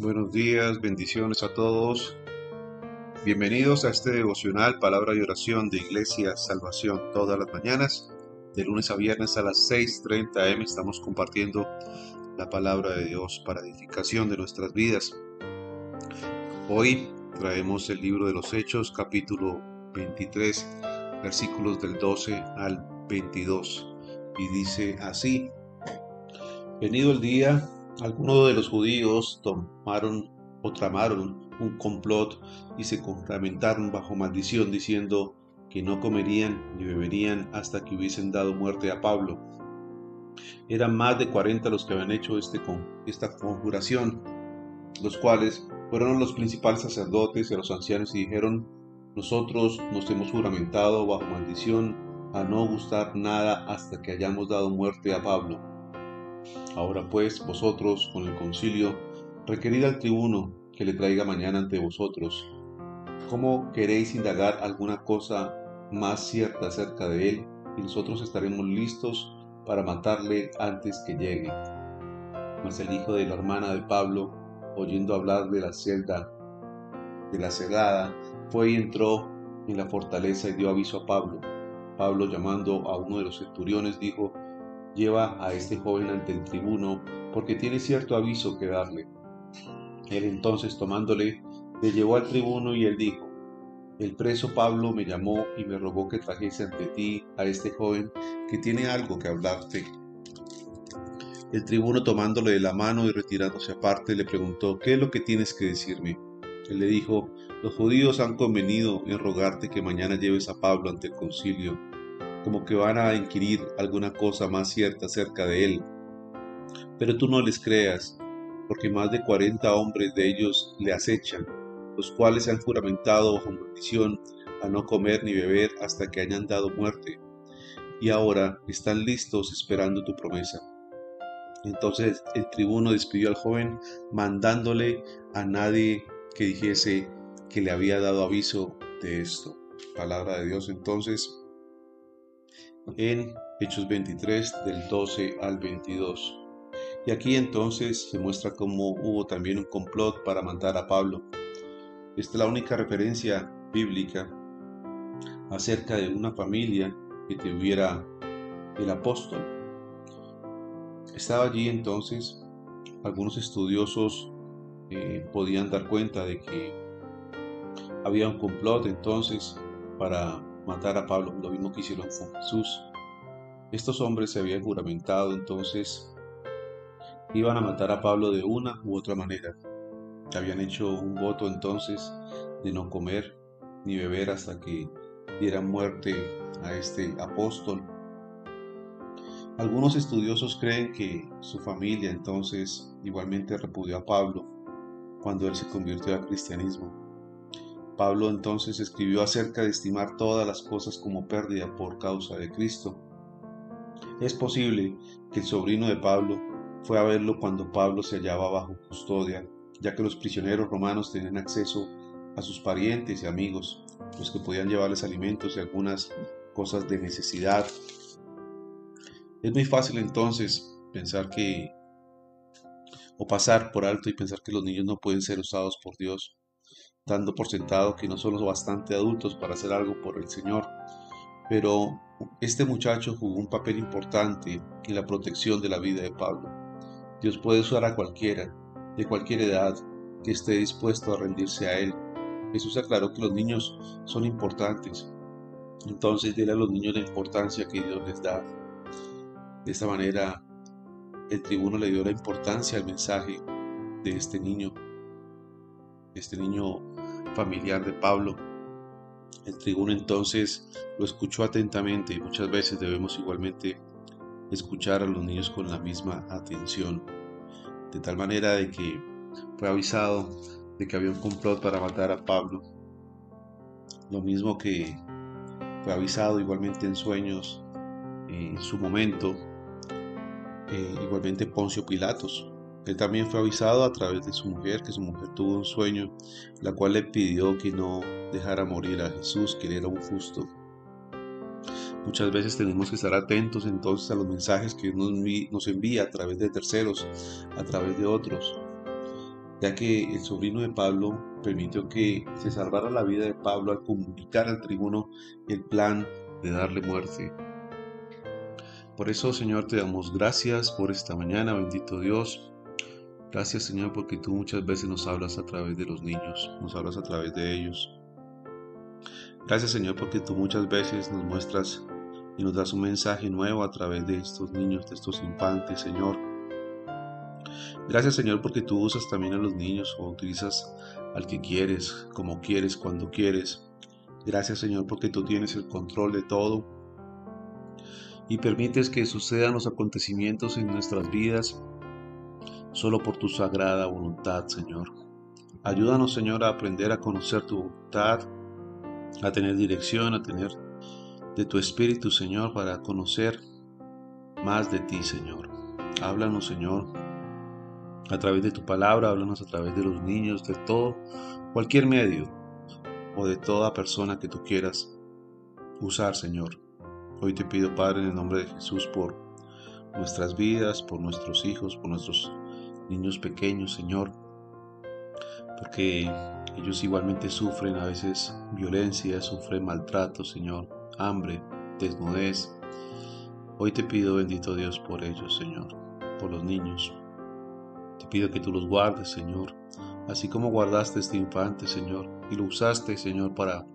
Buenos días, bendiciones a todos. Bienvenidos a este devocional Palabra y Oración de Iglesia Salvación todas las mañanas. De lunes a viernes a las 6.30 am estamos compartiendo la palabra de Dios para edificación de nuestras vidas. Hoy traemos el libro de los Hechos, capítulo 23, versículos del 12 al 22. Y dice así, venido el día, algunos de los judíos tomaron o tramaron un complot y se complementaron bajo maldición diciendo que no comerían ni beberían hasta que hubiesen dado muerte a Pablo. Eran más de 40 los que habían hecho este, esta conjuración, los cuales fueron los principales sacerdotes y los ancianos y dijeron, nosotros nos hemos juramentado bajo maldición a no gustar nada hasta que hayamos dado muerte a Pablo. Ahora pues, vosotros, con el concilio, requerid al tribuno que le traiga mañana ante vosotros. ¿Cómo queréis indagar alguna cosa más cierta acerca de él? Y nosotros estaremos listos para matarle antes que llegue. Mas el hijo de la hermana de Pablo, oyendo hablar de la celda, de la cegada, fue y entró en la fortaleza y dio aviso a Pablo. Pablo, llamando a uno de los centuriones, dijo, lleva a este joven ante el tribuno, porque tiene cierto aviso que darle. Él entonces tomándole, le llevó al tribuno y él dijo, el preso Pablo me llamó y me rogó que trajese ante ti a este joven que tiene algo que hablarte. El tribuno tomándole de la mano y retirándose aparte le preguntó, ¿qué es lo que tienes que decirme? Él le dijo, los judíos han convenido en rogarte que mañana lleves a Pablo ante el concilio como que van a inquirir alguna cosa más cierta acerca de él. Pero tú no les creas, porque más de cuarenta hombres de ellos le acechan, los cuales han juramentado bajo maldición a no comer ni beber hasta que hayan dado muerte, y ahora están listos esperando tu promesa. Entonces el tribuno despidió al joven, mandándole a nadie que dijese que le había dado aviso de esto. Palabra de Dios entonces en Hechos 23 del 12 al 22. Y aquí entonces se muestra cómo hubo también un complot para matar a Pablo. Esta es la única referencia bíblica acerca de una familia que tuviera el apóstol. Estaba allí entonces, algunos estudiosos eh, podían dar cuenta de que había un complot entonces para matar a Pablo, lo mismo que hicieron con Jesús. Estos hombres se habían juramentado entonces, iban a matar a Pablo de una u otra manera. Habían hecho un voto entonces de no comer ni beber hasta que dieran muerte a este apóstol. Algunos estudiosos creen que su familia entonces igualmente repudió a Pablo cuando él se convirtió al cristianismo. Pablo entonces escribió acerca de estimar todas las cosas como pérdida por causa de Cristo. Es posible que el sobrino de Pablo fue a verlo cuando Pablo se hallaba bajo custodia, ya que los prisioneros romanos tenían acceso a sus parientes y amigos, los que podían llevarles alimentos y algunas cosas de necesidad. Es muy fácil entonces pensar que, o pasar por alto y pensar que los niños no pueden ser usados por Dios dando por sentado que no son los bastante adultos para hacer algo por el Señor. Pero este muchacho jugó un papel importante en la protección de la vida de Pablo. Dios puede usar a cualquiera, de cualquier edad, que esté dispuesto a rendirse a Él. Jesús aclaró que los niños son importantes. Entonces dile a los niños la importancia que Dios les da. De esta manera, el tribuno le dio la importancia al mensaje de este niño este niño familiar de Pablo. El tribuno entonces lo escuchó atentamente y muchas veces debemos igualmente escuchar a los niños con la misma atención, de tal manera de que fue avisado de que había un complot para matar a Pablo, lo mismo que fue avisado igualmente en sueños en su momento, eh, igualmente Poncio Pilatos, él también fue avisado a través de su mujer, que su mujer tuvo un sueño, la cual le pidió que no dejara morir a Jesús, que él era un justo. Muchas veces tenemos que estar atentos entonces a los mensajes que nos envía a través de terceros, a través de otros. ya que el sobrino de Pablo permitió que se salvara la vida de Pablo al comunicar al tribuno el plan de darle muerte. Por eso, Señor, te damos gracias por esta mañana, bendito Dios. Gracias, Señor, porque tú muchas veces nos hablas a través de los niños, nos hablas a través de ellos. Gracias, Señor, porque tú muchas veces nos muestras y nos das un mensaje nuevo a través de estos niños, de estos infantes, Señor. Gracias, Señor, porque tú usas también a los niños o utilizas al que quieres, como quieres, cuando quieres. Gracias, Señor, porque tú tienes el control de todo y permites que sucedan los acontecimientos en nuestras vidas solo por tu sagrada voluntad, Señor. Ayúdanos, Señor, a aprender a conocer tu voluntad, a tener dirección, a tener de tu Espíritu, Señor, para conocer más de ti, Señor. Háblanos, Señor, a través de tu palabra, háblanos a través de los niños, de todo, cualquier medio o de toda persona que tú quieras usar, Señor. Hoy te pido, Padre, en el nombre de Jesús, por nuestras vidas, por nuestros hijos, por nuestros niños pequeños, Señor, porque ellos igualmente sufren a veces violencia, sufren maltrato, Señor, hambre, desnudez. Hoy te pido, bendito Dios, por ellos, Señor, por los niños. Te pido que tú los guardes, Señor, así como guardaste este infante, Señor, y lo usaste, Señor, para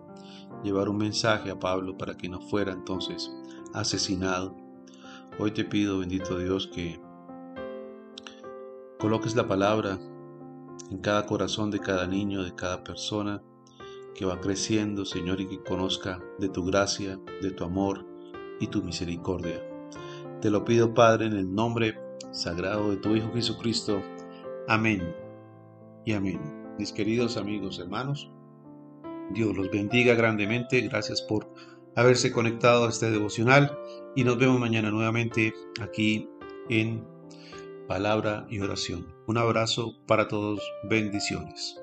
llevar un mensaje a Pablo para que no fuera entonces asesinado. Hoy te pido, bendito Dios, que coloques la palabra en cada corazón de cada niño, de cada persona que va creciendo, Señor, y que conozca de tu gracia, de tu amor y tu misericordia. Te lo pido, Padre, en el nombre sagrado de tu Hijo Jesucristo. Amén y amén. Mis queridos amigos, hermanos, Dios los bendiga grandemente. Gracias por haberse conectado a este devocional y nos vemos mañana nuevamente aquí en palabra y oración. Un abrazo para todos, bendiciones.